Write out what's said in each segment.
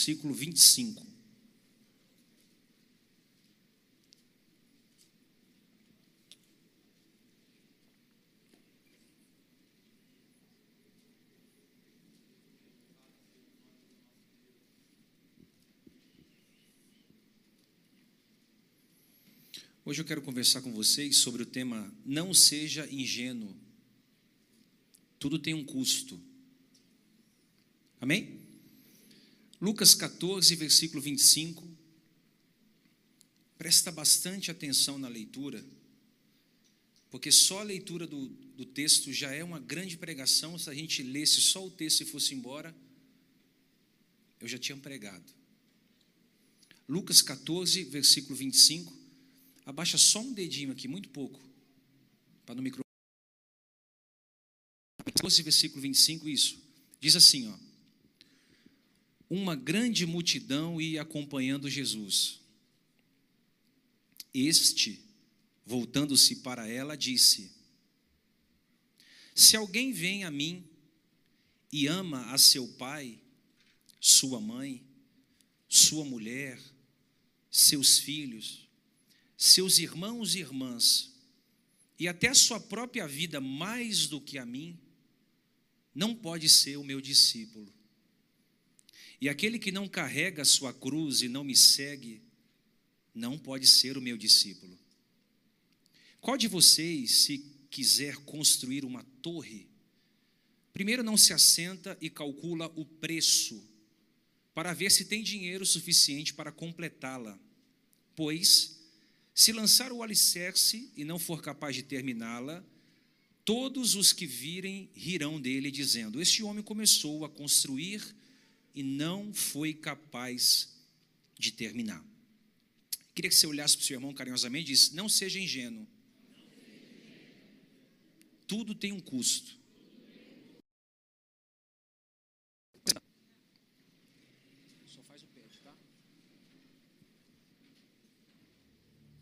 versículo 25. Hoje eu quero conversar com vocês sobre o tema Não seja ingênuo. Tudo tem um custo. Amém? Lucas 14, versículo 25. Presta bastante atenção na leitura, porque só a leitura do, do texto já é uma grande pregação. Se a gente lesse só o texto e fosse embora, eu já tinha pregado. Lucas 14, versículo 25. Abaixa só um dedinho aqui, muito pouco, para no microfone. 14, versículo 25, isso. Diz assim, ó. Uma grande multidão ia acompanhando Jesus. Este, voltando-se para ela, disse: Se alguém vem a mim e ama a seu pai, sua mãe, sua mulher, seus filhos, seus irmãos e irmãs, e até a sua própria vida mais do que a mim, não pode ser o meu discípulo. E aquele que não carrega a sua cruz e não me segue, não pode ser o meu discípulo. Qual de vocês, se quiser construir uma torre, primeiro não se assenta e calcula o preço, para ver se tem dinheiro suficiente para completá-la? Pois, se lançar o alicerce e não for capaz de terminá-la, todos os que virem rirão dele, dizendo: Este homem começou a construir e não foi capaz de terminar. Queria que você olhasse para o seu irmão carinhosamente e disse: Não seja ingênuo. Tudo tem um custo.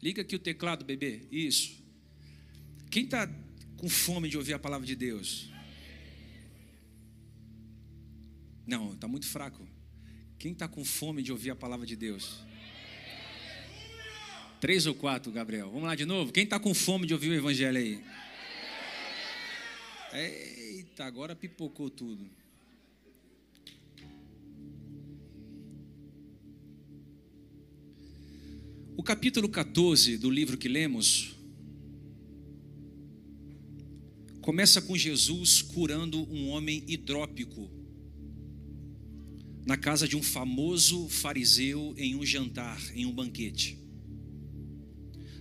Liga aqui o teclado, bebê. Isso. Quem está com fome de ouvir a palavra de Deus? Não, está muito fraco. Quem está com fome de ouvir a palavra de Deus? Três ou quatro, Gabriel. Vamos lá de novo. Quem está com fome de ouvir o evangelho aí? Eita, agora pipocou tudo. O capítulo 14 do livro que lemos começa com Jesus curando um homem hidrópico na casa de um famoso fariseu em um jantar, em um banquete.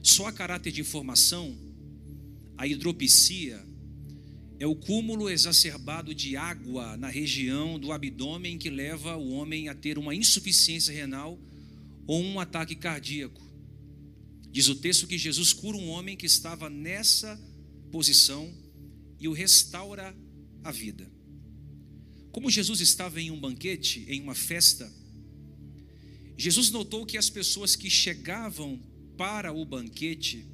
Só a caráter de informação, a hidropicia é o cúmulo exacerbado de água na região do abdômen que leva o homem a ter uma insuficiência renal ou um ataque cardíaco. Diz o texto que Jesus cura um homem que estava nessa posição e o restaura a vida. Como Jesus estava em um banquete, em uma festa, Jesus notou que as pessoas que chegavam para o banquete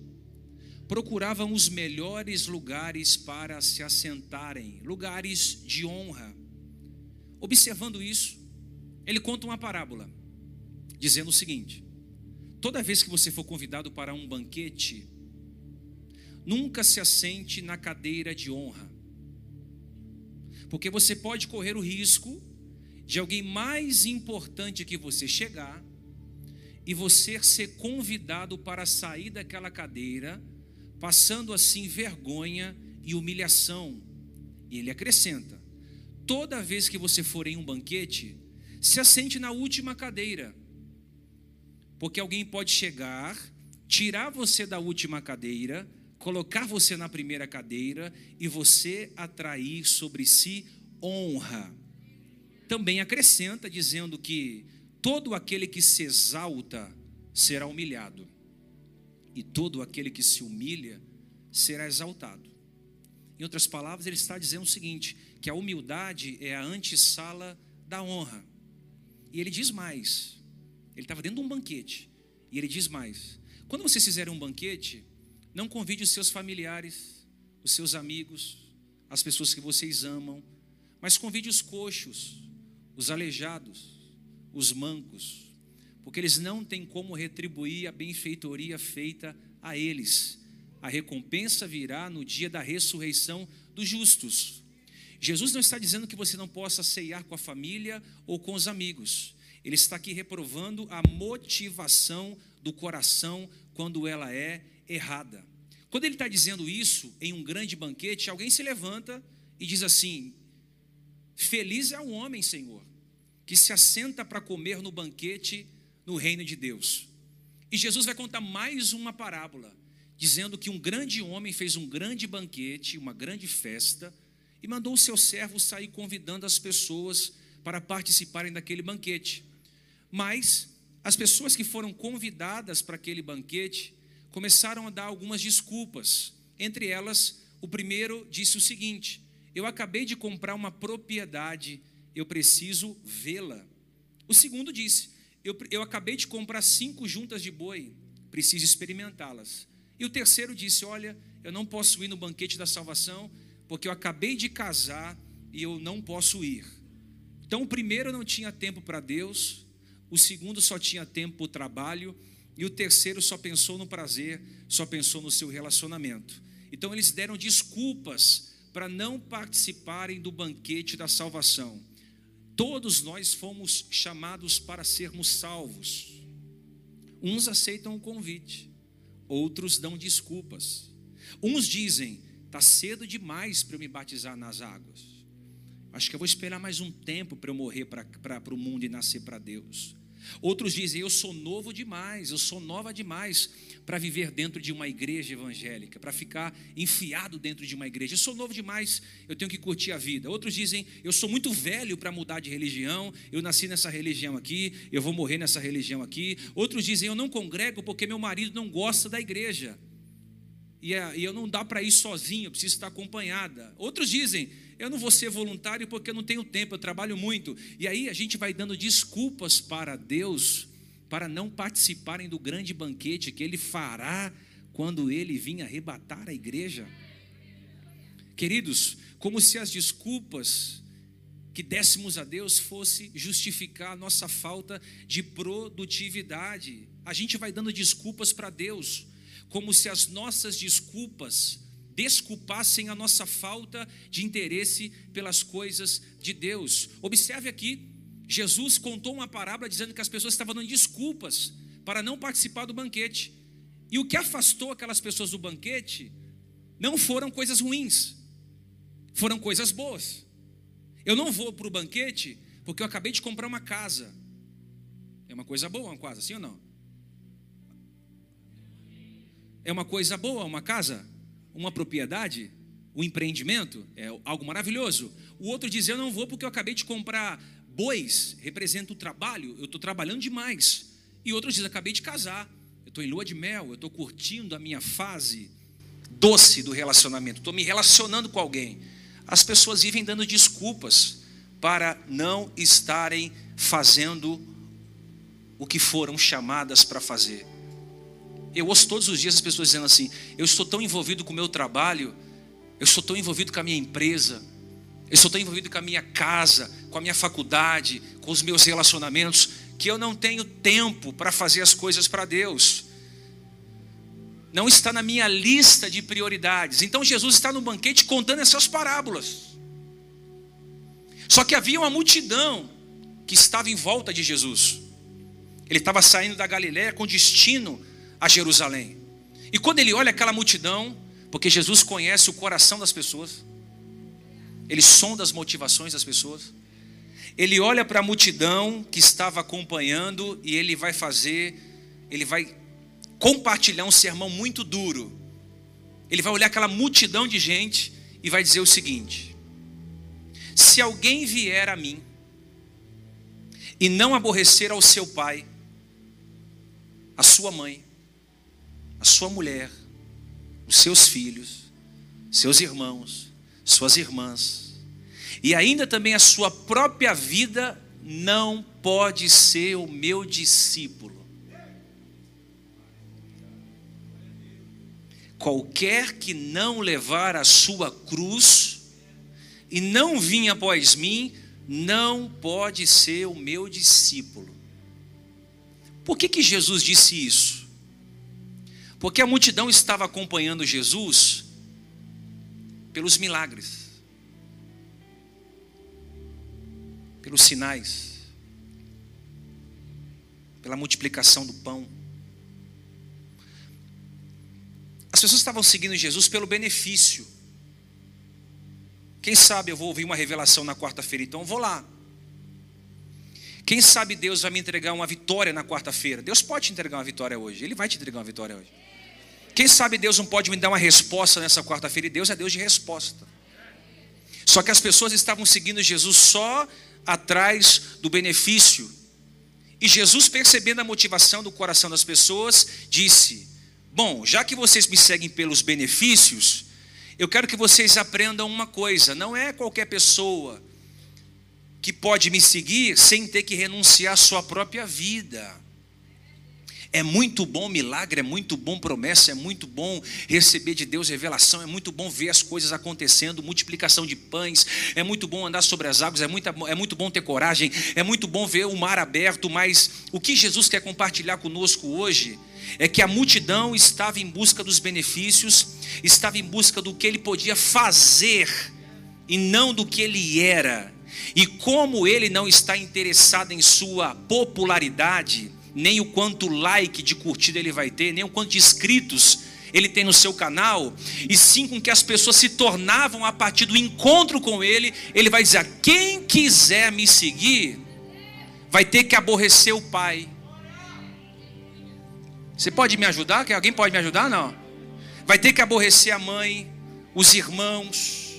procuravam os melhores lugares para se assentarem, lugares de honra. Observando isso, ele conta uma parábola, dizendo o seguinte: Toda vez que você for convidado para um banquete, nunca se assente na cadeira de honra. Porque você pode correr o risco de alguém mais importante que você chegar e você ser convidado para sair daquela cadeira, passando assim vergonha e humilhação. E ele acrescenta: toda vez que você for em um banquete, se assente na última cadeira porque alguém pode chegar, tirar você da última cadeira, colocar você na primeira cadeira e você atrair sobre si honra. Também acrescenta dizendo que todo aquele que se exalta será humilhado, e todo aquele que se humilha será exaltado. Em outras palavras, ele está dizendo o seguinte: que a humildade é a antessala da honra. E ele diz mais: ele estava dentro de um banquete. E ele diz mais: quando vocês fizerem um banquete, não convide os seus familiares, os seus amigos, as pessoas que vocês amam, mas convide os coxos, os aleijados, os mancos, porque eles não têm como retribuir a benfeitoria feita a eles. A recompensa virá no dia da ressurreição dos justos. Jesus não está dizendo que você não possa ceiar com a família ou com os amigos. Ele está aqui reprovando a motivação do coração quando ela é errada. Quando ele está dizendo isso em um grande banquete, alguém se levanta e diz assim: Feliz é o homem, Senhor, que se assenta para comer no banquete no reino de Deus. E Jesus vai contar mais uma parábola, dizendo que um grande homem fez um grande banquete, uma grande festa e mandou o seu servo sair convidando as pessoas para participarem daquele banquete. Mas as pessoas que foram convidadas para aquele banquete começaram a dar algumas desculpas. Entre elas, o primeiro disse o seguinte: Eu acabei de comprar uma propriedade, eu preciso vê-la. O segundo disse: eu, eu acabei de comprar cinco juntas de boi, preciso experimentá-las. E o terceiro disse: Olha, eu não posso ir no banquete da salvação porque eu acabei de casar e eu não posso ir. Então, o primeiro não tinha tempo para Deus, o segundo só tinha tempo para o trabalho, e o terceiro só pensou no prazer, só pensou no seu relacionamento. Então, eles deram desculpas para não participarem do banquete da salvação. Todos nós fomos chamados para sermos salvos. Uns aceitam o convite, outros dão desculpas. Uns dizem: Está cedo demais para eu me batizar nas águas. Acho que eu vou esperar mais um tempo para eu morrer para o mundo e nascer para Deus. Outros dizem: Eu sou novo demais, eu sou nova demais para viver dentro de uma igreja evangélica, para ficar enfiado dentro de uma igreja. Eu sou novo demais, eu tenho que curtir a vida. Outros dizem: Eu sou muito velho para mudar de religião, eu nasci nessa religião aqui, eu vou morrer nessa religião aqui. Outros dizem: Eu não congrego porque meu marido não gosta da igreja e, é, e eu não dá para ir sozinho, eu preciso estar acompanhada. Outros dizem, eu não vou ser voluntário porque eu não tenho tempo, eu trabalho muito. E aí a gente vai dando desculpas para Deus para não participarem do grande banquete que Ele fará quando Ele vir arrebatar a igreja. Queridos, como se as desculpas que dessemos a Deus fosse justificar a nossa falta de produtividade. A gente vai dando desculpas para Deus como se as nossas desculpas desculpassem a nossa falta de interesse pelas coisas de Deus. Observe aqui, Jesus contou uma parábola dizendo que as pessoas estavam dando desculpas para não participar do banquete. E o que afastou aquelas pessoas do banquete não foram coisas ruins, foram coisas boas. Eu não vou para o banquete porque eu acabei de comprar uma casa. É uma coisa boa uma casa, sim ou não? É uma coisa boa, uma casa, uma propriedade, um empreendimento, é algo maravilhoso. O outro diz: Eu não vou porque eu acabei de comprar bois, representa o trabalho, eu estou trabalhando demais. E outros diz: Acabei de casar, eu estou em lua de mel, eu estou curtindo a minha fase doce do relacionamento, estou me relacionando com alguém. As pessoas vivem dando desculpas para não estarem fazendo o que foram chamadas para fazer. Eu ouço todos os dias as pessoas dizendo assim: eu estou tão envolvido com o meu trabalho, eu estou tão envolvido com a minha empresa, eu estou tão envolvido com a minha casa, com a minha faculdade, com os meus relacionamentos, que eu não tenho tempo para fazer as coisas para Deus. Não está na minha lista de prioridades. Então Jesus está no banquete contando essas parábolas. Só que havia uma multidão que estava em volta de Jesus. Ele estava saindo da Galiléia com destino a Jerusalém. E quando ele olha aquela multidão, porque Jesus conhece o coração das pessoas, ele sonda as motivações das pessoas. Ele olha para a multidão que estava acompanhando e ele vai fazer, ele vai compartilhar um sermão muito duro. Ele vai olhar aquela multidão de gente e vai dizer o seguinte: Se alguém vier a mim e não aborrecer ao seu pai, a sua mãe, a sua mulher, os seus filhos, seus irmãos, suas irmãs, e ainda também a sua própria vida, não pode ser o meu discípulo. Qualquer que não levar a sua cruz e não vir após mim, não pode ser o meu discípulo. Por que, que Jesus disse isso? Porque a multidão estava acompanhando Jesus pelos milagres, pelos sinais, pela multiplicação do pão. As pessoas estavam seguindo Jesus pelo benefício. Quem sabe eu vou ouvir uma revelação na quarta-feira, então eu vou lá. Quem sabe Deus vai me entregar uma vitória na quarta-feira? Deus pode te entregar uma vitória hoje, Ele vai te entregar uma vitória hoje. Quem sabe Deus não pode me dar uma resposta nessa quarta-feira? E Deus é Deus de resposta. Só que as pessoas estavam seguindo Jesus só atrás do benefício. E Jesus, percebendo a motivação do coração das pessoas, disse: Bom, já que vocês me seguem pelos benefícios, eu quero que vocês aprendam uma coisa: não é qualquer pessoa que pode me seguir sem ter que renunciar à sua própria vida. É muito bom milagre, é muito bom promessa, é muito bom receber de Deus revelação, é muito bom ver as coisas acontecendo, multiplicação de pães, é muito bom andar sobre as águas, é muito, é muito bom ter coragem, é muito bom ver o mar aberto, mas o que Jesus quer compartilhar conosco hoje é que a multidão estava em busca dos benefícios, estava em busca do que ele podia fazer e não do que ele era. E como ele não está interessado em sua popularidade, nem o quanto like de curtida ele vai ter, nem o quanto de inscritos ele tem no seu canal, e sim com que as pessoas se tornavam a partir do encontro com ele, ele vai dizer: quem quiser me seguir, vai ter que aborrecer o pai. Você pode me ajudar? Alguém pode me ajudar? Não. Vai ter que aborrecer a mãe, os irmãos.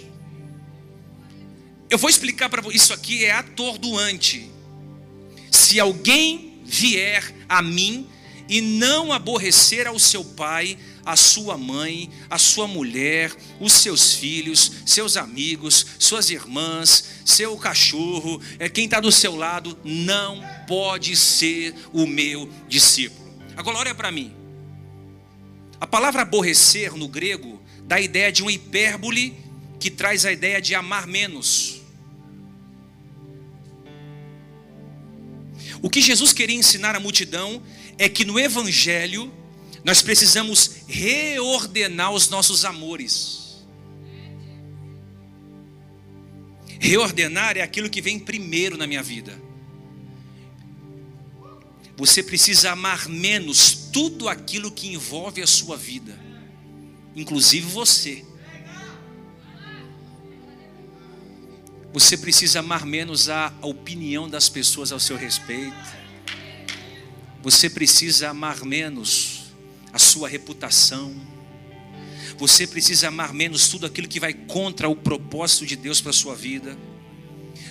Eu vou explicar para você. Isso aqui é atordoante. Se alguém vier a mim e não aborrecer ao seu pai, a sua mãe, a sua mulher, os seus filhos, seus amigos, suas irmãs, seu cachorro, é quem está do seu lado, não pode ser o meu discípulo. Agora olha para mim. A palavra aborrecer no grego dá a ideia de uma hipérbole que traz a ideia de amar menos. O que Jesus queria ensinar à multidão é que no Evangelho nós precisamos reordenar os nossos amores. Reordenar é aquilo que vem primeiro na minha vida. Você precisa amar menos tudo aquilo que envolve a sua vida, inclusive você. Você precisa amar menos a opinião das pessoas ao seu respeito. Você precisa amar menos a sua reputação. Você precisa amar menos tudo aquilo que vai contra o propósito de Deus para sua vida.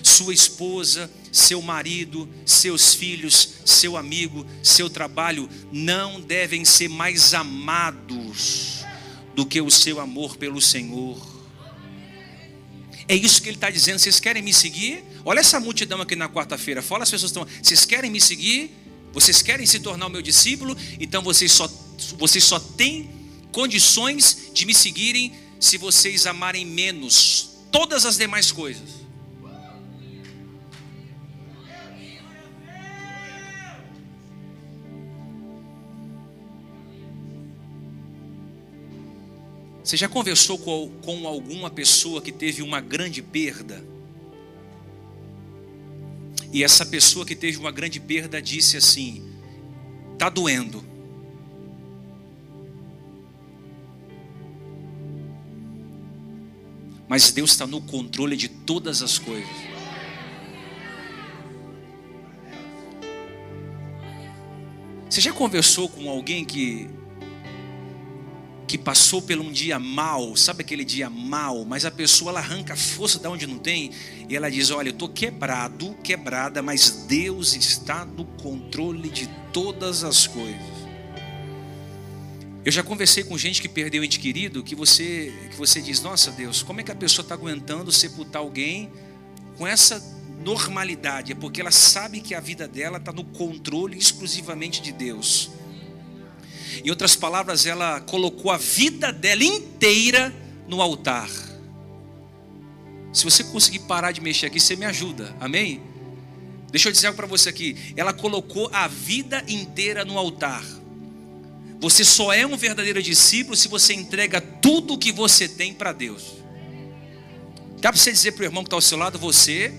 Sua esposa, seu marido, seus filhos, seu amigo, seu trabalho não devem ser mais amados do que o seu amor pelo Senhor. É isso que ele está dizendo. Vocês querem me seguir? Olha essa multidão aqui na quarta-feira. Fala as pessoas estão. Vocês querem me seguir? Vocês querem se tornar o meu discípulo? Então vocês só, vocês só têm condições de me seguirem se vocês amarem menos todas as demais coisas. Você já conversou com, alguma pessoa que teve uma grande perda? E essa pessoa que teve uma grande perda disse assim: está doendo. Mas Deus está no controle de todas as coisas. Você já conversou com alguém que que passou por um dia mal, sabe aquele dia mal, mas a pessoa ela arranca força de onde não tem e ela diz: Olha, eu estou quebrado, quebrada, mas Deus está no controle de todas as coisas. Eu já conversei com gente que perdeu ente querido, que você, que você diz: Nossa Deus, como é que a pessoa está aguentando sepultar alguém com essa normalidade? É porque ela sabe que a vida dela está no controle exclusivamente de Deus. Em outras palavras, ela colocou a vida dela inteira no altar. Se você conseguir parar de mexer aqui, você me ajuda. Amém? Deixa eu dizer algo para você aqui. Ela colocou a vida inteira no altar. Você só é um verdadeiro discípulo se você entrega tudo o que você tem para Deus. Dá para você dizer para o irmão que está ao seu lado: você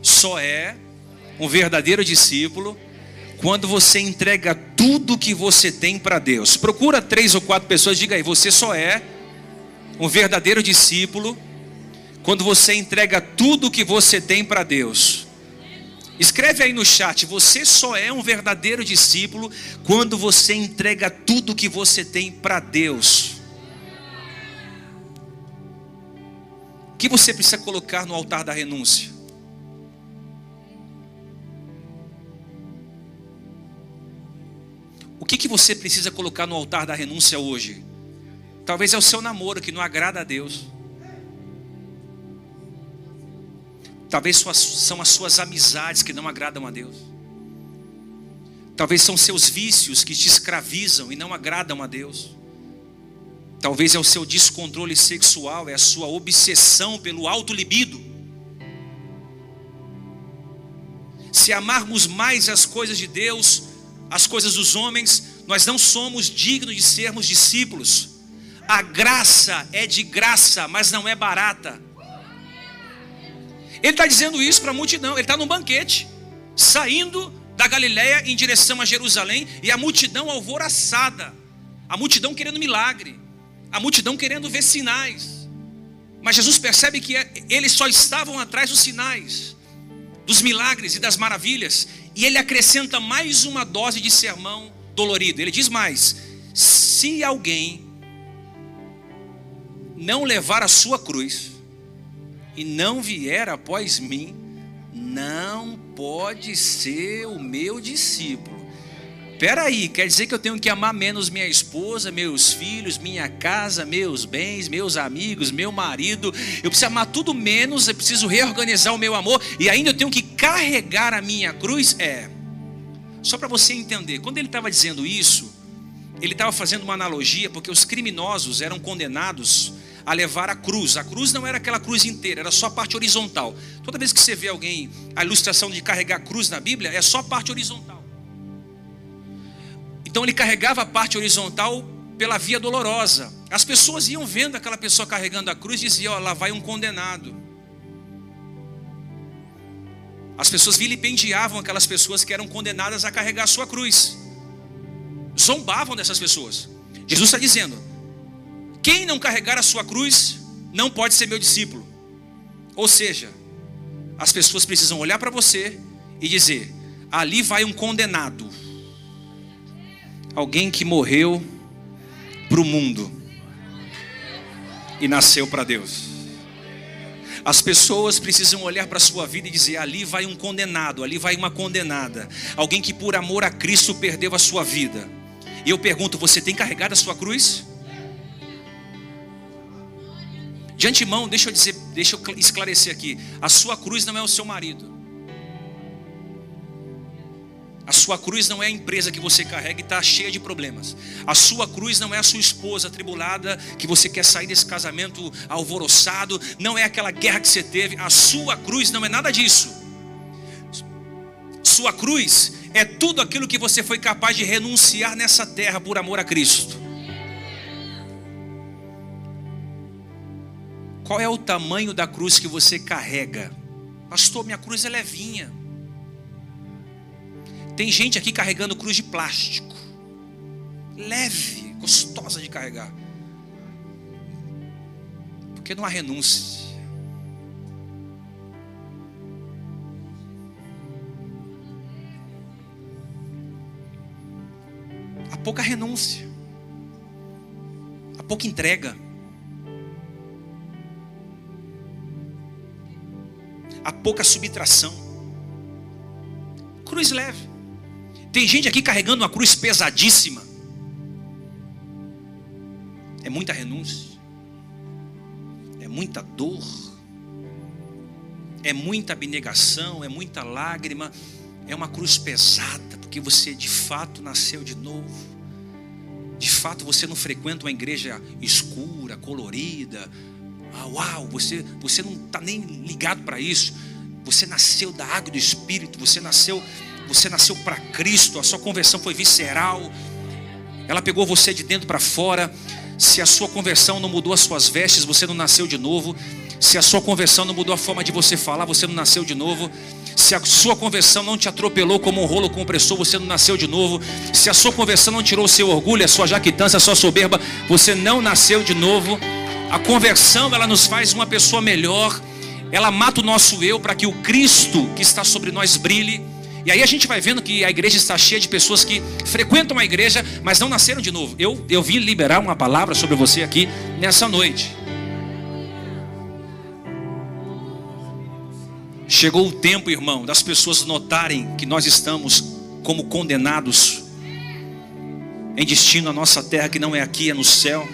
só é um verdadeiro discípulo quando você entrega tudo que você tem para Deus. Procura três ou quatro pessoas, diga aí: você só é um verdadeiro discípulo quando você entrega tudo que você tem para Deus. Escreve aí no chat, você só é um verdadeiro discípulo quando você entrega tudo que você tem para Deus. O que você precisa colocar no altar da renúncia? O que, que você precisa colocar no altar da renúncia hoje? Talvez é o seu namoro que não agrada a Deus. Talvez são as suas amizades que não agradam a Deus. Talvez são seus vícios que te escravizam e não agradam a Deus. Talvez é o seu descontrole sexual, é a sua obsessão pelo alto libido. Se amarmos mais as coisas de Deus, as coisas dos homens, nós não somos dignos de sermos discípulos. A graça é de graça, mas não é barata. Ele está dizendo isso para a multidão. Ele está num banquete, saindo da Galiléia em direção a Jerusalém, e a multidão alvoroçada, a multidão querendo milagre, a multidão querendo ver sinais. Mas Jesus percebe que eles só estavam atrás dos sinais, dos milagres e das maravilhas, e ele acrescenta mais uma dose de sermão dolorido. Ele diz mais: se alguém não levar a sua cruz, e não vier após mim, não pode ser o meu discípulo. Espera aí, quer dizer que eu tenho que amar menos minha esposa, meus filhos, minha casa, meus bens, meus amigos, meu marido. Eu preciso amar tudo menos, eu preciso reorganizar o meu amor e ainda eu tenho que carregar a minha cruz? É. Só para você entender, quando ele estava dizendo isso, ele estava fazendo uma analogia, porque os criminosos eram condenados a levar a cruz. A cruz não era aquela cruz inteira, era só a parte horizontal. Toda vez que você vê alguém, a ilustração de carregar a cruz na Bíblia, é só a parte horizontal. Então ele carregava a parte horizontal pela via dolorosa. As pessoas iam vendo aquela pessoa carregando a cruz e diziam: Ó, lá vai um condenado. As pessoas vilipendiavam aquelas pessoas que eram condenadas a carregar a sua cruz, zombavam dessas pessoas. Jesus está dizendo: quem não carregar a sua cruz não pode ser meu discípulo. Ou seja, as pessoas precisam olhar para você e dizer: ali vai um condenado, alguém que morreu para o mundo e nasceu para Deus. As pessoas precisam olhar para a sua vida e dizer: ali vai um condenado, ali vai uma condenada, alguém que por amor a Cristo perdeu a sua vida. E eu pergunto: você tem carregado a sua cruz? De antemão, deixa eu dizer, deixa eu esclarecer aqui: a sua cruz não é o seu marido. A sua cruz não é a empresa que você carrega e está cheia de problemas. A sua cruz não é a sua esposa atribulada que você quer sair desse casamento alvoroçado. Não é aquela guerra que você teve. A sua cruz não é nada disso. Sua cruz é tudo aquilo que você foi capaz de renunciar nessa terra por amor a Cristo. Qual é o tamanho da cruz que você carrega? Pastor, minha cruz é levinha. Tem gente aqui carregando cruz de plástico. Leve, gostosa de carregar. Porque não há renúncia. Há pouca renúncia. Há pouca entrega. há pouca subtração. Cruz leve. Tem gente aqui carregando uma cruz pesadíssima. É muita renúncia. É muita dor. É muita abnegação, é muita lágrima, é uma cruz pesada, porque você de fato nasceu de novo. De fato você não frequenta uma igreja escura, colorida, Ah, uau, você, você não está nem ligado para isso. Você nasceu da água do Espírito, você nasceu, você nasceu para Cristo, a sua conversão foi visceral. Ela pegou você de dentro para fora. Se a sua conversão não mudou as suas vestes, você não nasceu de novo. Se a sua conversão não mudou a forma de você falar, você não nasceu de novo. Se a sua conversão não te atropelou como um rolo compressor, você não nasceu de novo. Se a sua conversão não tirou o seu orgulho, a sua jaquitância, a sua soberba, você não nasceu de novo. A conversão, ela nos faz uma pessoa melhor. Ela mata o nosso eu para que o Cristo que está sobre nós brilhe. E aí a gente vai vendo que a igreja está cheia de pessoas que frequentam a igreja, mas não nasceram de novo. Eu, eu vim liberar uma palavra sobre você aqui nessa noite. Chegou o tempo, irmão, das pessoas notarem que nós estamos como condenados em destino à nossa terra que não é aqui, é no céu.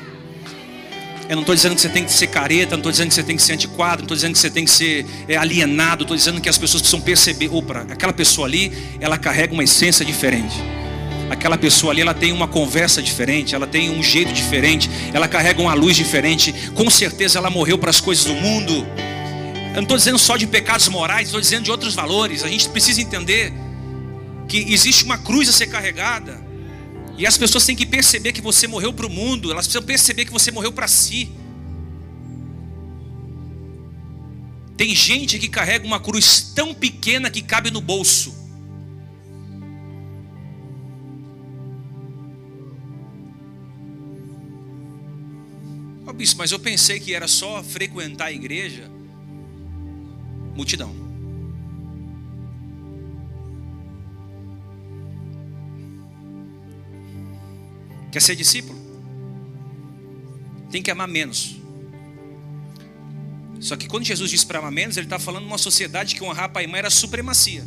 Eu não estou dizendo que você tem que ser careta, não estou dizendo que você tem que ser antiquado, não estou dizendo que você tem que ser é, alienado, estou dizendo que as pessoas precisam perceber, opa, aquela pessoa ali, ela carrega uma essência diferente. Aquela pessoa ali, ela tem uma conversa diferente, ela tem um jeito diferente, ela carrega uma luz diferente. Com certeza ela morreu para as coisas do mundo. Eu não estou dizendo só de pecados morais, estou dizendo de outros valores. A gente precisa entender que existe uma cruz a ser carregada. E as pessoas têm que perceber que você morreu para o mundo, elas precisam perceber que você morreu para si. Tem gente que carrega uma cruz tão pequena que cabe no bolso. Oh, bispo, mas eu pensei que era só frequentar a igreja. Multidão. Quer ser discípulo? Tem que amar menos. Só que quando Jesus diz para amar menos, ele está falando numa sociedade que honrar pai e mãe era supremacia.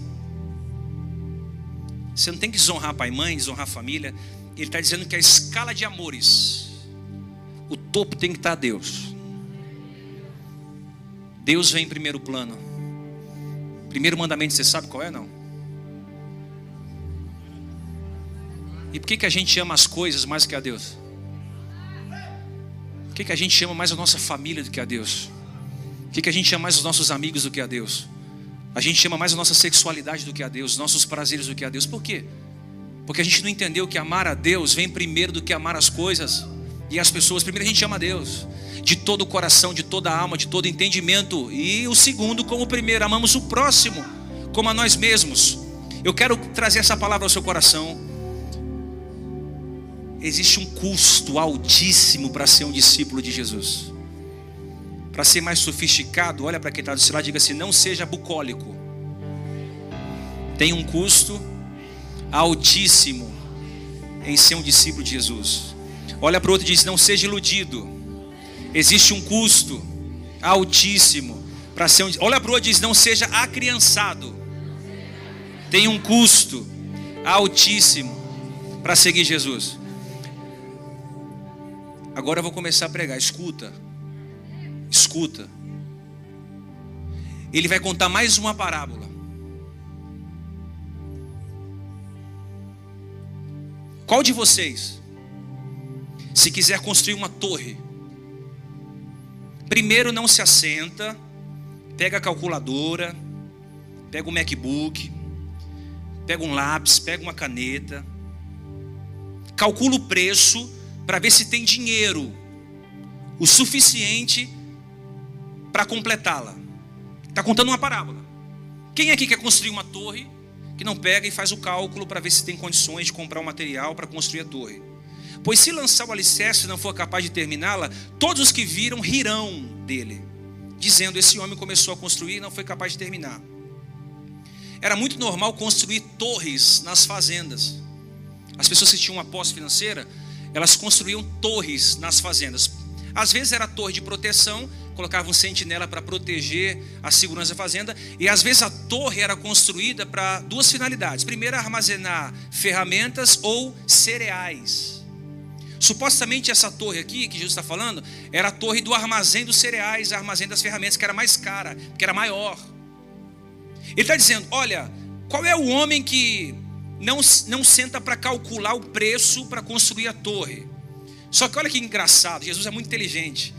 Você não tem que desonrar pai e mãe, desonrar a família. Ele está dizendo que a escala de amores, o topo tem que estar tá Deus. Deus vem em primeiro plano. Primeiro mandamento, você sabe qual é? Não. E por que, que a gente ama as coisas mais que a Deus? Por que, que a gente ama mais a nossa família do que a Deus? Por que, que a gente ama mais os nossos amigos do que a Deus? A gente ama mais a nossa sexualidade do que a Deus, nossos prazeres do que a Deus. Por quê? Porque a gente não entendeu que amar a Deus vem primeiro do que amar as coisas e as pessoas. Primeiro a gente ama a Deus, de todo o coração, de toda a alma, de todo entendimento. E o segundo, como o primeiro, amamos o próximo, como a nós mesmos. Eu quero trazer essa palavra ao seu coração existe um custo altíssimo para ser um discípulo de Jesus. Para ser mais sofisticado, olha para quem está do seu lado e diga assim: não seja bucólico. Tem um custo altíssimo em ser um discípulo de Jesus. Olha para o outro e diz: não seja iludido. Existe um custo altíssimo para ser um. Olha para o outro e diz: não seja acriançado. Tem um custo altíssimo para seguir Jesus. Agora eu vou começar a pregar. Escuta. Escuta. Ele vai contar mais uma parábola. Qual de vocês, se quiser construir uma torre, primeiro não se assenta, pega a calculadora, pega o MacBook, pega um lápis, pega uma caneta, calcula o preço para ver se tem dinheiro o suficiente para completá-la. Está contando uma parábola. Quem aqui quer construir uma torre que não pega e faz o cálculo para ver se tem condições de comprar o material para construir a torre? Pois se lançar o alicerce e não for capaz de terminá-la, todos os que viram rirão dele, dizendo: Esse homem começou a construir e não foi capaz de terminar. Era muito normal construir torres nas fazendas. As pessoas que tinham uma posse financeira elas construíam torres nas fazendas. Às vezes era torre de proteção, colocavam sentinela para proteger a segurança da fazenda, e às vezes a torre era construída para duas finalidades: primeiro, armazenar ferramentas ou cereais. Supostamente essa torre aqui, que Jesus está falando, era a torre do armazém dos cereais, armazém das ferramentas, que era mais cara, que era maior. Ele está dizendo: olha, qual é o homem que não, não senta para calcular o preço para construir a torre. Só que olha que engraçado, Jesus é muito inteligente.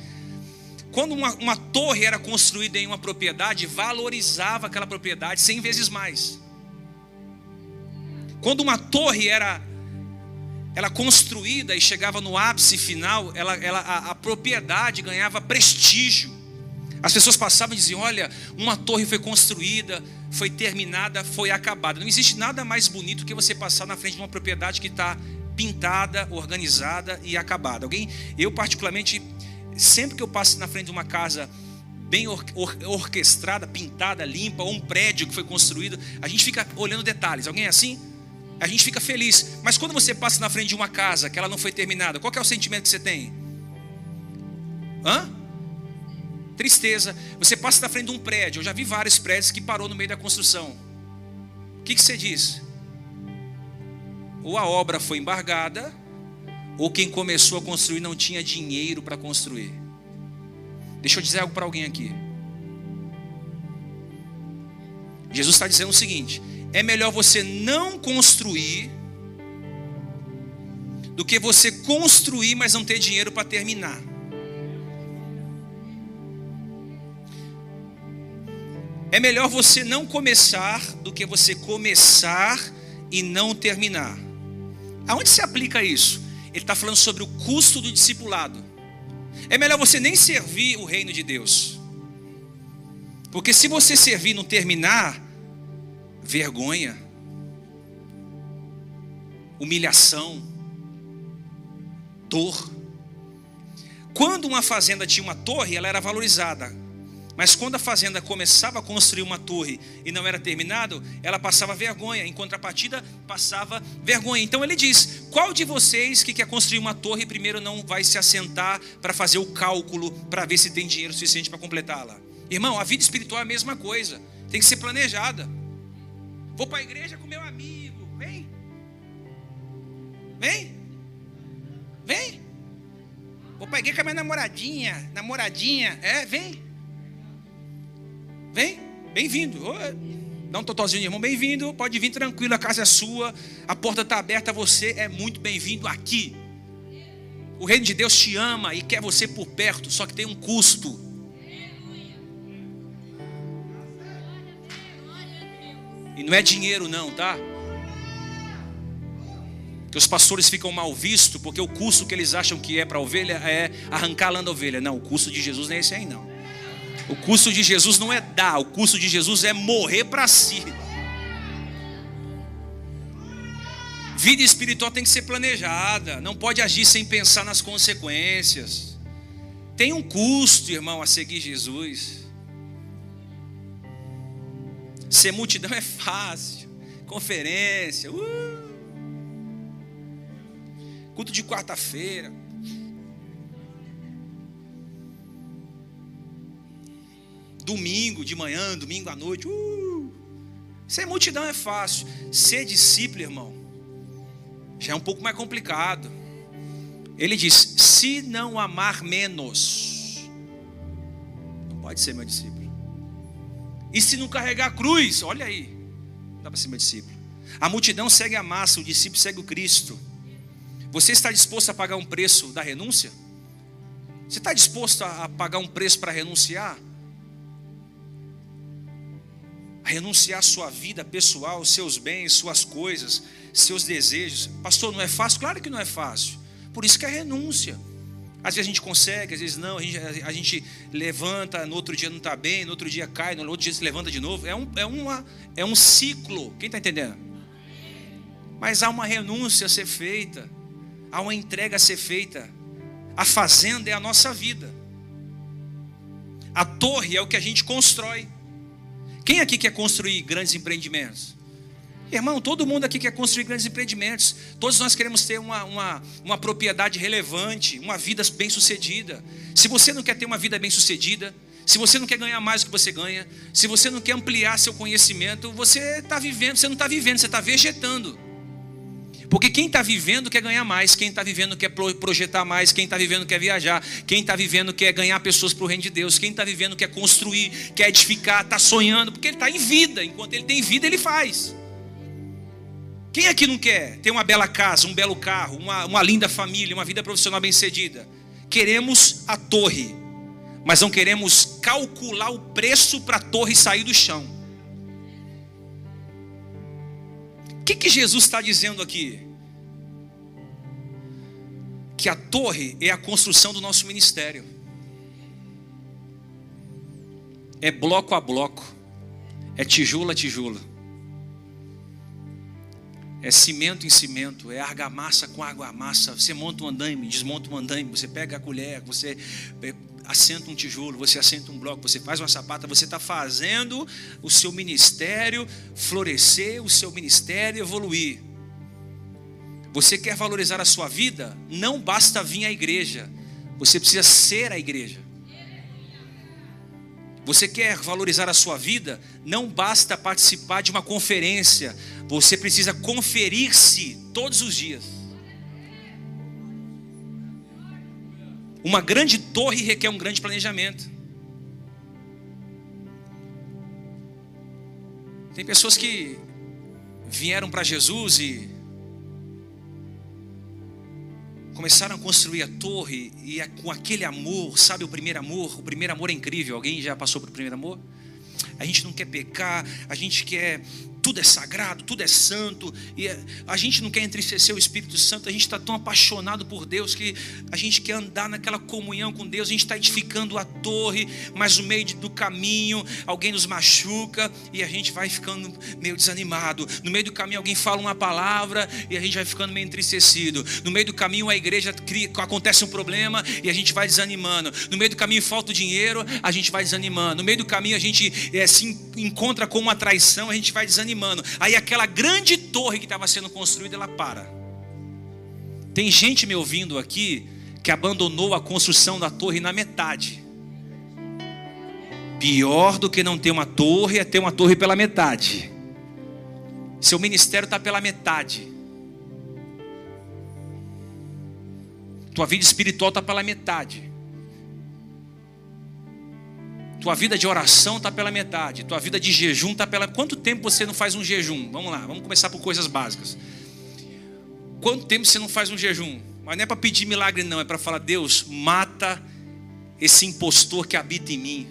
Quando uma, uma torre era construída em uma propriedade, valorizava aquela propriedade cem vezes mais. Quando uma torre era ela construída e chegava no ápice final, ela, ela, a, a propriedade ganhava prestígio. As pessoas passavam e diziam: Olha, uma torre foi construída, foi terminada, foi acabada. Não existe nada mais bonito que você passar na frente de uma propriedade que está pintada, organizada e acabada. Alguém, eu particularmente, sempre que eu passo na frente de uma casa bem or, or, orquestrada, pintada, limpa, ou um prédio que foi construído, a gente fica olhando detalhes. Alguém é assim? A gente fica feliz. Mas quando você passa na frente de uma casa que ela não foi terminada, qual é o sentimento que você tem? Hã? Tristeza. Você passa na frente de um prédio. Eu já vi vários prédios que parou no meio da construção. O que, que você diz? Ou a obra foi embargada, ou quem começou a construir não tinha dinheiro para construir. Deixa eu dizer algo para alguém aqui. Jesus está dizendo o seguinte: é melhor você não construir do que você construir, mas não ter dinheiro para terminar. É melhor você não começar do que você começar e não terminar. Aonde se aplica isso? Ele está falando sobre o custo do discipulado. É melhor você nem servir o reino de Deus. Porque se você servir e não terminar, vergonha, humilhação, dor. Quando uma fazenda tinha uma torre, ela era valorizada. Mas quando a fazenda começava a construir uma torre e não era terminado, ela passava vergonha. Em contrapartida, passava vergonha. Então ele diz: qual de vocês que quer construir uma torre primeiro não vai se assentar para fazer o cálculo para ver se tem dinheiro suficiente para completá-la? Irmão, a vida espiritual é a mesma coisa. Tem que ser planejada. Vou para a igreja com meu amigo. Vem. Vem. Vem. Vou para a igreja com a minha namoradinha. Namoradinha. É, vem. Vem. Bem-vindo. Dá um totozinho, irmão. Bem-vindo. Pode vir tranquilo. A casa é sua. A porta está aberta. Você é muito bem-vindo aqui. O reino de Deus te ama e quer você por perto. Só que tem um custo. E não é dinheiro, não, tá? Que os pastores ficam mal vistos porque o custo que eles acham que é para a ovelha é arrancar a lã da ovelha. Não, o custo de Jesus não é esse aí, não. O custo de Jesus não é dar, o custo de Jesus é morrer para si. Vida espiritual tem que ser planejada, não pode agir sem pensar nas consequências. Tem um custo, irmão, a seguir Jesus. Ser multidão é fácil. Conferência. Uh. Culto de quarta-feira. Domingo de manhã, domingo à noite. Uh. Ser multidão é fácil. Ser discípulo, irmão, já é um pouco mais complicado. Ele diz: se não amar menos, não pode ser meu discípulo. E se não carregar a cruz, olha aí, dá para ser meu discípulo. A multidão segue a massa, o discípulo segue o Cristo. Você está disposto a pagar um preço da renúncia? Você está disposto a pagar um preço para renunciar? Renunciar sua vida pessoal, seus bens, suas coisas, seus desejos. Pastor, não é fácil? Claro que não é fácil. Por isso que é renúncia. Às vezes a gente consegue, às vezes não, a gente, a gente levanta, no outro dia não está bem, no outro dia cai, no outro dia se levanta de novo. É um, é uma, é um ciclo. Quem está entendendo? Mas há uma renúncia a ser feita, há uma entrega a ser feita. A fazenda é a nossa vida. A torre é o que a gente constrói. Quem aqui quer construir grandes empreendimentos? Irmão, todo mundo aqui quer construir grandes empreendimentos. Todos nós queremos ter uma, uma, uma propriedade relevante, uma vida bem sucedida. Se você não quer ter uma vida bem sucedida, se você não quer ganhar mais do que você ganha, se você não quer ampliar seu conhecimento, você está vivendo, você não está vivendo, você está vegetando. Porque quem está vivendo quer ganhar mais, quem está vivendo quer projetar mais, quem está vivendo quer viajar, quem está vivendo quer ganhar pessoas para o reino de Deus, quem está vivendo quer construir, quer edificar, está sonhando, porque ele está em vida, enquanto ele tem vida, ele faz. Quem aqui não quer ter uma bela casa, um belo carro, uma, uma linda família, uma vida profissional bem-sucedida? Queremos a torre, mas não queremos calcular o preço para a torre sair do chão. O que, que Jesus está dizendo aqui? Que a torre é a construção do nosso ministério, é bloco a bloco, é tijolo a tijolo, é cimento em cimento, é argamassa com argamassa. Você monta um andaime, desmonta um andaime, você pega a colher, você assenta um tijolo, você assenta um bloco, você faz uma sapata, você está fazendo o seu ministério florescer, o seu ministério evoluir. Você quer valorizar a sua vida? Não basta vir à igreja, você precisa ser a igreja. Você quer valorizar a sua vida? Não basta participar de uma conferência, você precisa conferir-se todos os dias. Uma grande torre requer um grande planejamento. Tem pessoas que vieram para Jesus e começaram a construir a torre e é com aquele amor, sabe o primeiro amor? O primeiro amor é incrível. Alguém já passou por primeiro amor? A gente não quer pecar, a gente quer tudo é sagrado, tudo é santo, e a gente não quer entristecer o Espírito Santo, a gente está tão apaixonado por Deus que a gente quer andar naquela comunhão com Deus, a gente está edificando a torre, mas no meio do caminho alguém nos machuca e a gente vai ficando meio desanimado. No meio do caminho alguém fala uma palavra e a gente vai ficando meio entristecido. No meio do caminho a igreja cria, acontece um problema e a gente vai desanimando. No meio do caminho falta o dinheiro, a gente vai desanimando. No meio do caminho a gente é, se encontra com uma traição, a gente vai desanimando desanimando. Aí aquela grande torre que estava sendo construída, ela para. Tem gente me ouvindo aqui que abandonou a construção da torre na metade. Pior do que não ter uma torre é ter uma torre pela metade. Seu ministério está pela metade. Tua vida espiritual está pela metade. Tua vida de oração está pela metade. Tua vida de jejum está pela. Quanto tempo você não faz um jejum? Vamos lá, vamos começar por coisas básicas. Quanto tempo você não faz um jejum? Mas não é para pedir milagre, não. É para falar: Deus, mata esse impostor que habita em mim.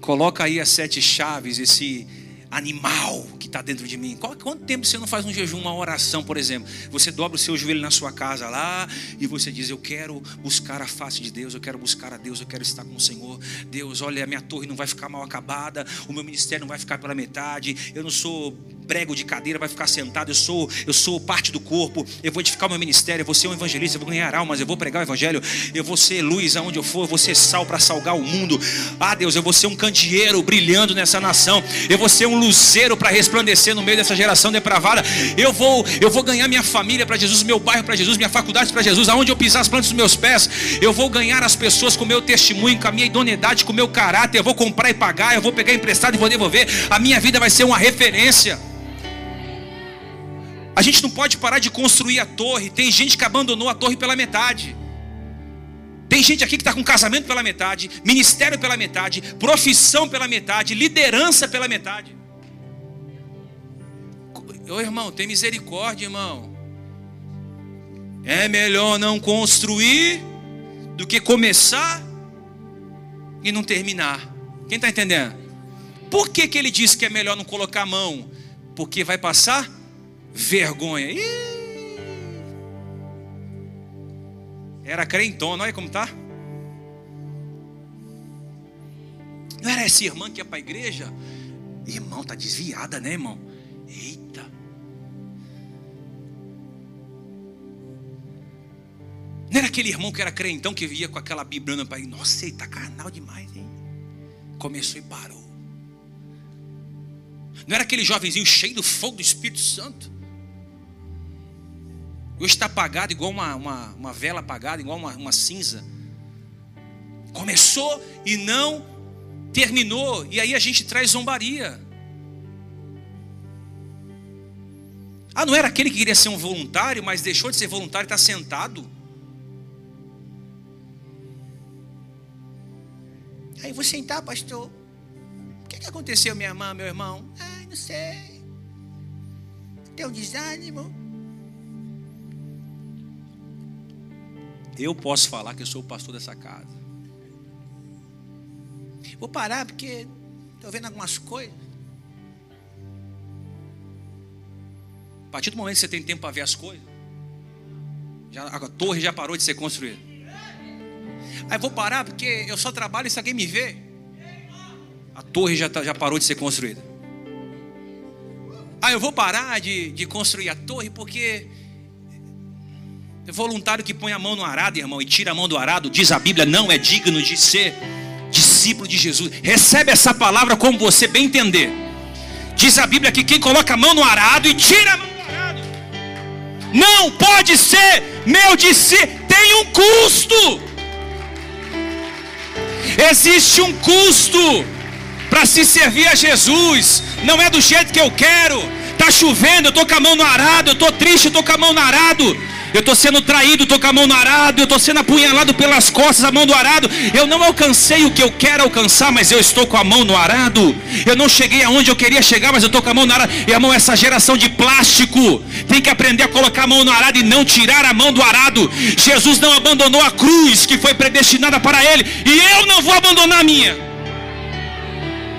Coloca aí as sete chaves, esse animal que está dentro de mim. Quanto tempo você não faz um jejum, uma oração, por exemplo? Você dobra o seu joelho na sua casa lá e você diz: Eu quero buscar a face de Deus, eu quero buscar a Deus, eu quero estar com o Senhor. Deus, olha, a minha torre não vai ficar mal acabada, o meu ministério não vai ficar pela metade, eu não sou prego de cadeira, vai ficar sentado, eu sou, eu sou parte do corpo, eu vou edificar o meu ministério, eu vou ser um evangelista, eu vou ganhar almas, eu vou pregar o evangelho, eu vou ser luz aonde eu for, eu vou ser sal para salgar o mundo. Ah, Deus, eu vou ser um candeeiro brilhando nessa nação, eu vou ser um luzeiro para resplandecer no meio dessa geração depravada. Eu vou, eu vou ganhar minha família para Jesus, meu bairro para Jesus, minha faculdade para Jesus, aonde eu pisar as plantas dos meus pés, eu vou ganhar as pessoas com o meu testemunho, com a minha idoneidade, com o meu caráter, eu vou comprar e pagar, eu vou pegar emprestado e vou devolver. A minha vida vai ser uma referência. A gente não pode parar de construir a torre. Tem gente que abandonou a torre pela metade. Tem gente aqui que está com casamento pela metade, ministério pela metade, profissão pela metade, liderança pela metade. Ô irmão, tem misericórdia, irmão. É melhor não construir do que começar e não terminar. Quem está entendendo? Por que, que ele disse que é melhor não colocar a mão? Porque vai passar vergonha. Ih! Era crentona, olha como tá. Não era essa irmã que ia para a igreja? Irmão, tá desviada, né, irmão? Eita. Aquele irmão que era crentão que via com aquela biblana para ir. Nossa, ele tá carnal demais, hein? Começou e parou. Não era aquele jovenzinho cheio do fogo do Espírito Santo. Hoje está apagado igual uma, uma, uma vela apagada, igual uma, uma cinza. Começou e não terminou. E aí a gente traz zombaria. Ah, não era aquele que queria ser um voluntário, mas deixou de ser voluntário e está sentado? Aí vou sentar, pastor. O que, que aconteceu, minha irmã, meu irmão? Ai, não sei. Tem um desânimo. eu posso falar que eu sou o pastor dessa casa. Vou parar porque estou vendo algumas coisas. A partir do momento que você tem tempo para ver as coisas, já, a torre já parou de ser construída. Aí vou parar porque eu só trabalho se alguém me vê, a torre já, tá, já parou de ser construída. Ah, eu vou parar de, de construir a torre porque é voluntário que põe a mão no arado, irmão, e tira a mão do arado, diz a Bíblia, não é digno de ser discípulo de Jesus. Recebe essa palavra como você bem entender. Diz a Bíblia que quem coloca a mão no arado e tira a mão do arado, não pode ser meu discípulo, tem um custo. Existe um custo para se servir a Jesus. Não é do jeito que eu quero. Tá chovendo, eu tô com a mão no arado, eu tô triste, eu tô com a mão no arado. Eu estou sendo traído, estou com a mão no arado, eu estou sendo apunhalado pelas costas, a mão do arado. Eu não alcancei o que eu quero alcançar, mas eu estou com a mão no arado. Eu não cheguei aonde eu queria chegar, mas eu estou com a mão no arado. E a mão, essa geração de plástico, tem que aprender a colocar a mão no arado e não tirar a mão do arado. Jesus não abandonou a cruz que foi predestinada para ele, e eu não vou abandonar a minha.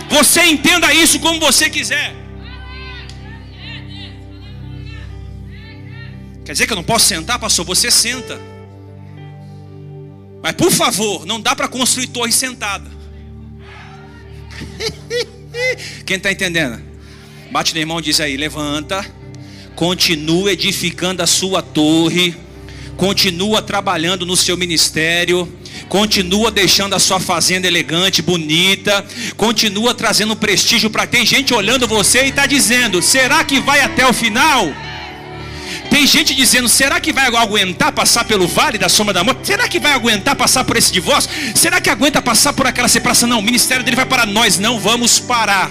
Você entenda isso como você quiser. Quer dizer que eu não posso sentar, pastor? Você senta. Mas por favor, não dá para construir torre sentada. Quem está entendendo? Bate no irmão e diz aí: levanta, continua edificando a sua torre, continua trabalhando no seu ministério, continua deixando a sua fazenda elegante, bonita, continua trazendo prestígio para. Tem gente olhando você e está dizendo: será que vai até o final? Tem gente dizendo: será que vai aguentar passar pelo vale da sombra da morte? Será que vai aguentar passar por esse divórcio? Será que aguenta passar por aquela separação? Não, o ministério dele vai parar. Nós não vamos parar.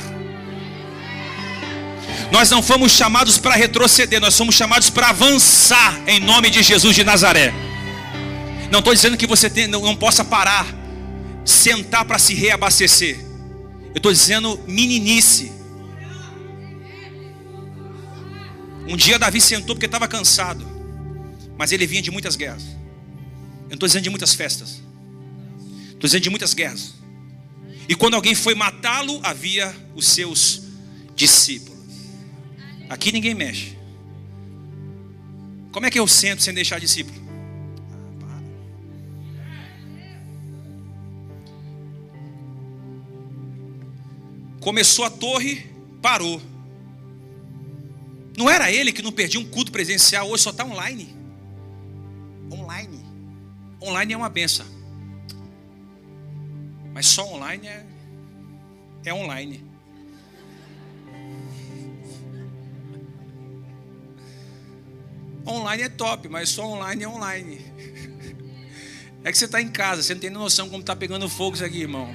Nós não fomos chamados para retroceder, nós somos chamados para avançar em nome de Jesus de Nazaré. Não estou dizendo que você tem, não, não possa parar, sentar para se reabastecer. Eu estou dizendo meninice. Um dia Davi sentou porque estava cansado, mas ele vinha de muitas guerras. Eu não estou dizendo de muitas festas, estou dizendo de muitas guerras. E quando alguém foi matá-lo, havia os seus discípulos. Aqui ninguém mexe. Como é que eu sento sem deixar discípulo? Começou a torre, parou. Não era ele que não perdia um culto presencial, hoje só está online. Online. Online é uma benção. Mas só online é, é online. Online é top, mas só online é online. É que você está em casa, você não tem noção como está pegando fogo isso aqui, irmão.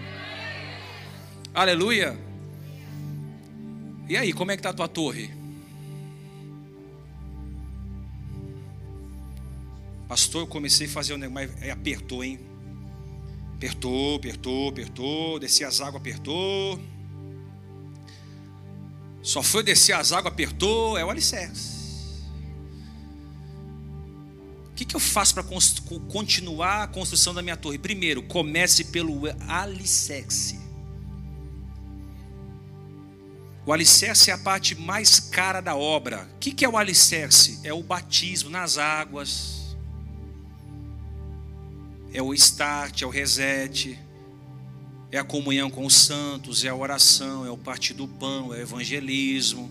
Aleluia. E aí, como é que está a tua torre? Pastor, eu comecei a fazer o negócio, mas apertou, hein? Apertou, apertou, apertou, desci as águas, apertou. Só foi descer as águas, apertou, é o alicerce. O que, que eu faço para continuar a construção da minha torre? Primeiro, comece pelo alicerce. O alicerce é a parte mais cara da obra. O que, que é o alicerce? É o batismo nas águas é o start, é o reset, é a comunhão com os santos, é a oração, é o partir do pão, é o evangelismo.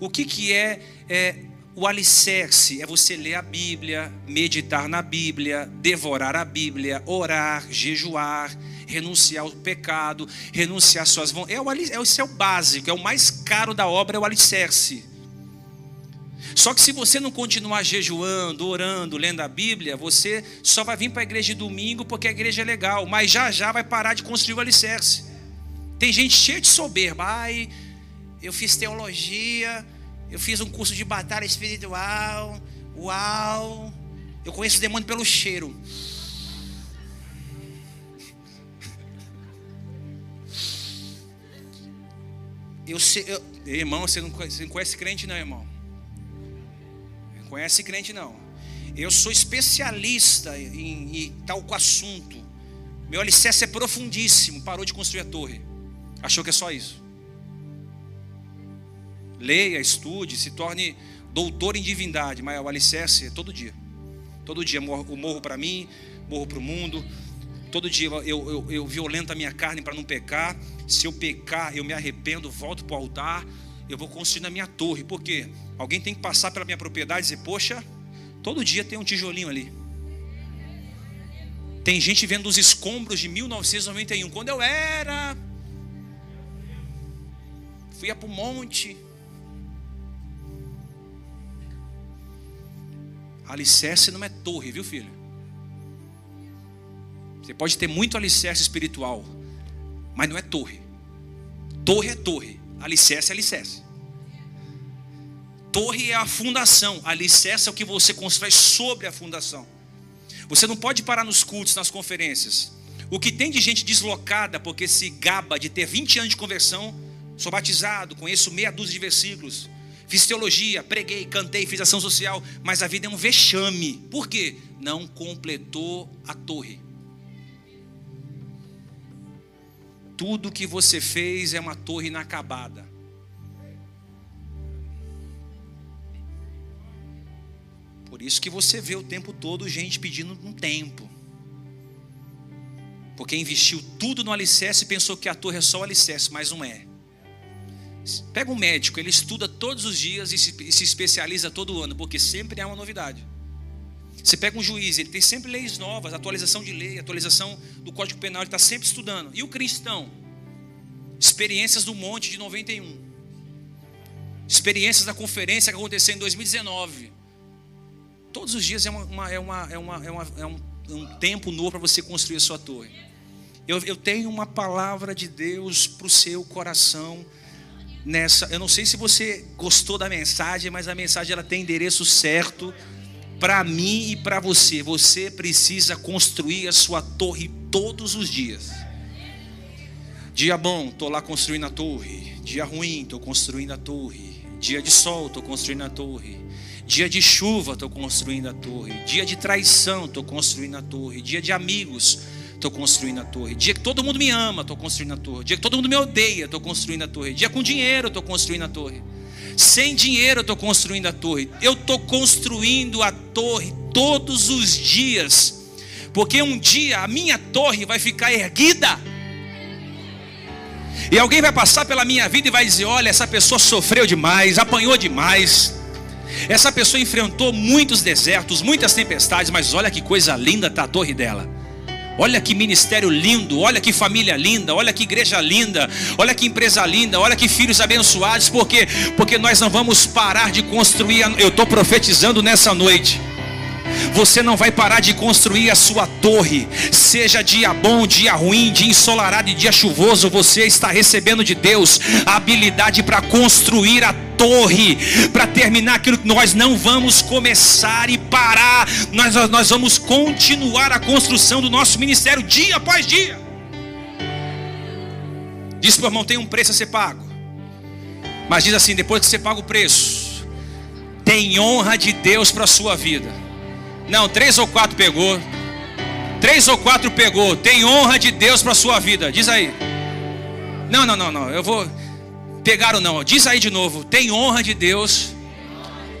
O que, que é, é o alicerce? É você ler a Bíblia, meditar na Bíblia, devorar a Bíblia, orar, jejuar, renunciar ao pecado, renunciar às suas vontades. É o, é, esse é o básico, é o mais caro da obra, é o alicerce. Só que se você não continuar jejuando, orando, lendo a Bíblia, você só vai vir para a igreja de domingo porque a igreja é legal, mas já já vai parar de construir o alicerce. Tem gente cheia de soberba. Ai, eu fiz teologia, eu fiz um curso de batalha espiritual. Uau! Eu conheço o demônio pelo cheiro. Eu sei, eu, irmão, você não, você não conhece crente, não, irmão conhece crente não. Eu sou especialista em, em tal assunto. Meu alicerce é profundíssimo. Parou de construir a torre. Achou que é só isso. Leia, estude, se torne doutor em divindade, mas o alicerce é todo dia. Todo dia eu morro para mim, morro para o mundo. Todo dia eu, eu, eu violento a minha carne para não pecar. Se eu pecar, eu me arrependo, volto para o altar. Eu vou construir na minha torre. Por quê? Alguém tem que passar pela minha propriedade e dizer: Poxa, todo dia tem um tijolinho ali. Tem gente vendo os escombros de 1991. Quando eu era. Fui para o monte. Alicerce não é torre, viu, filho? Você pode ter muito alicerce espiritual, mas não é torre. Torre é torre, alicerce é alicerce. Torre é a fundação, alicerce é o que você constrói sobre a fundação. Você não pode parar nos cultos, nas conferências. O que tem de gente deslocada porque se gaba de ter 20 anos de conversão, sou batizado, conheço meia dúzia de versículos, fiz teologia, preguei, cantei, fiz ação social, mas a vida é um vexame. Por quê? Não completou a torre. Tudo que você fez é uma torre inacabada. Por isso que você vê o tempo todo gente pedindo um tempo. Porque investiu tudo no alicerce e pensou que a torre é só o alicerce, mas não é. Pega um médico, ele estuda todos os dias e se, especializa todo ano, porque sempre há uma novidade. Você pega um juiz, ele tem sempre leis novas, atualização de lei, atualização do Código Penal, ele está sempre estudando. E o cristão? Experiências do Monte de 91. Experiências da conferência que aconteceu em 2019. Todos os dias é, uma, é, uma, é, uma, é, uma, é um, um tempo novo para você construir a sua torre. Eu, eu tenho uma palavra de Deus para o seu coração nessa. Eu não sei se você gostou da mensagem, mas a mensagem ela tem endereço certo para mim e para você. Você precisa construir a sua torre todos os dias. Dia bom, estou lá construindo a torre. Dia ruim, estou construindo a torre. Dia de sol, estou construindo a torre. Dia de chuva, estou construindo a torre. Dia de traição, estou construindo a torre. Dia de amigos, estou construindo a torre. Dia que todo mundo me ama, estou construindo a torre. Dia que todo mundo me odeia, estou construindo a torre. Dia com dinheiro, estou construindo a torre. Sem dinheiro eu estou construindo a torre. Eu estou construindo a torre todos os dias. Porque um dia a minha torre vai ficar erguida. E alguém vai passar pela minha vida e vai dizer: olha, essa pessoa sofreu demais, apanhou demais. Essa pessoa enfrentou muitos desertos, muitas tempestades, mas olha que coisa linda está a torre dela. Olha que ministério lindo, olha que família linda, olha que igreja linda, olha que empresa linda, olha que filhos abençoados, porque porque nós não vamos parar de construir. Eu estou profetizando nessa noite. Você não vai parar de construir a sua torre, seja dia bom, dia ruim, dia ensolarado e dia chuvoso, você está recebendo de Deus a habilidade para construir a torre, para terminar aquilo que nós não vamos começar e parar, nós, nós vamos continuar a construção do nosso ministério dia após dia. Diz para o irmão: tem um preço a ser pago, mas diz assim: depois que você paga o preço, tem honra de Deus para a sua vida. Não, três ou quatro pegou. Três ou quatro pegou. Tem honra de Deus para sua vida. Diz aí. Não, não, não, não. Eu vou pegar ou não. Diz aí de novo. Tem honra de Deus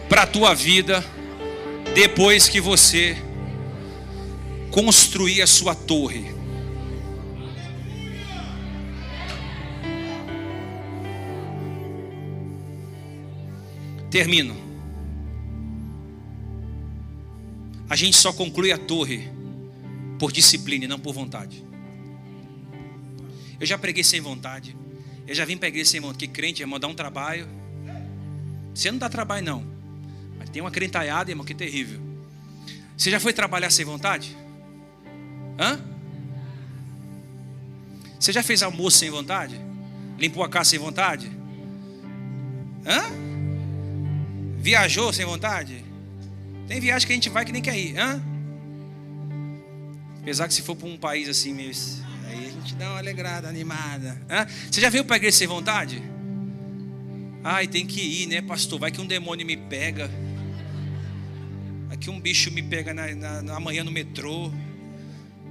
para a tua vida depois que você construir a sua torre. Termino. A gente só conclui a torre por disciplina e não por vontade. Eu já preguei sem vontade. Eu já vim para a igreja vontade. Que crente, irmão, dá um trabalho. Você não dá trabalho, não. Mas tem uma crentalhada, irmão, que é terrível. Você já foi trabalhar sem vontade? Hã? Você já fez almoço sem vontade? Limpou a casa sem vontade? Hã? Viajou sem vontade? Tem viagem que a gente vai que nem quer ir. Hã? Apesar que se for para um país assim meio. Gente dá uma alegrada, animada. Hã? Você já veio para a igreja sem vontade? Ai, tem que ir, né, pastor? Vai que um demônio me pega. que um bicho me pega na, na, na manhã no metrô.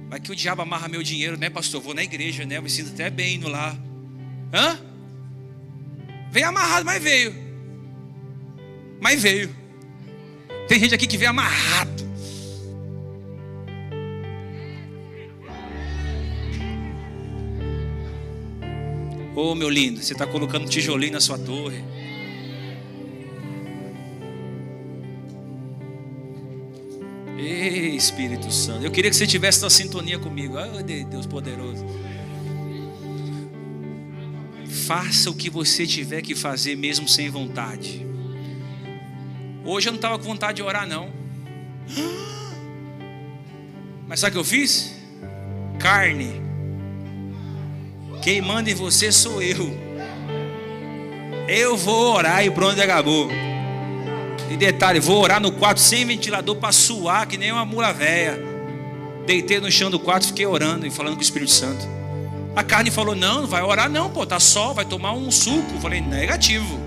Vai que o diabo amarra meu dinheiro, né, pastor? Vou na igreja, né? Eu me sinto até bem indo lá. Hã? Veio amarrado, mas veio. Mas veio. Tem gente aqui que veio amarrado. Ô oh, meu lindo, você está colocando tijolinho na sua torre. Ei, Espírito Santo. Eu queria que você tivesse na sintonia comigo. Oh, Deus poderoso. Faça o que você tiver que fazer, mesmo sem vontade. Hoje eu não estava com vontade de orar, não. Mas sabe o que eu fiz? Carne. Quem manda em você sou eu. Eu vou orar e pronto, acabou. E detalhe, vou orar no quarto sem ventilador para suar, que nem uma mula velha. Deitei no chão do quarto, fiquei orando e falando com o Espírito Santo. A carne falou: Não, não vai orar, não, pô, tá sol, vai tomar um suco. Falei: Negativo.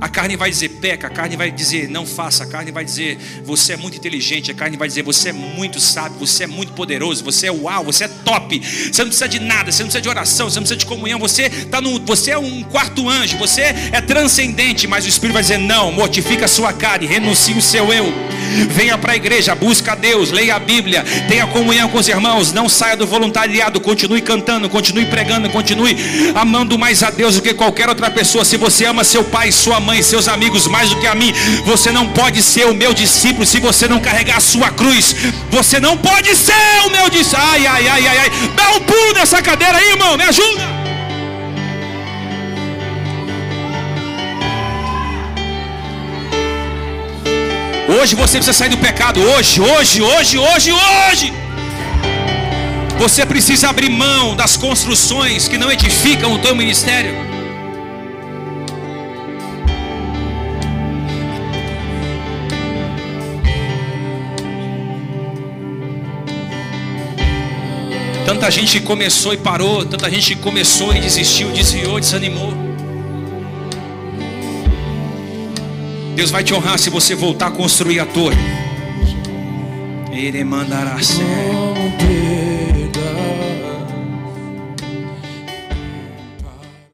A carne vai dizer peca, a carne vai dizer não faça, a carne vai dizer você é muito inteligente, a carne vai dizer você é muito sábio, você é muito poderoso, você é uau, você é top. Você não precisa de nada, você não precisa de oração, você não precisa de comunhão, você tá no, você é um quarto anjo, você é transcendente, mas o Espírito vai dizer não, mortifica a sua carne, renuncie o seu eu. Venha para a igreja, busca a Deus, leia a Bíblia, tenha comunhão com os irmãos, não saia do voluntariado, continue cantando, continue pregando, continue amando mais a Deus do que qualquer outra pessoa. Se você ama seu pai, sua mãe, seus amigos mais do que a mim, você não pode ser o meu discípulo se você não carregar a sua cruz. Você não pode ser o meu discípulo. Ai, ai, ai, ai, ai. Dá um pulo nessa cadeira aí, irmão, me ajuda. Hoje você precisa sair do pecado. Hoje, hoje, hoje, hoje, hoje. Você precisa abrir mão das construções que não edificam o teu ministério. Tanta gente começou e parou, tanta gente começou e desistiu, desviou, desanimou. Deus vai te honrar se você voltar a construir a torre. Ele mandará certo.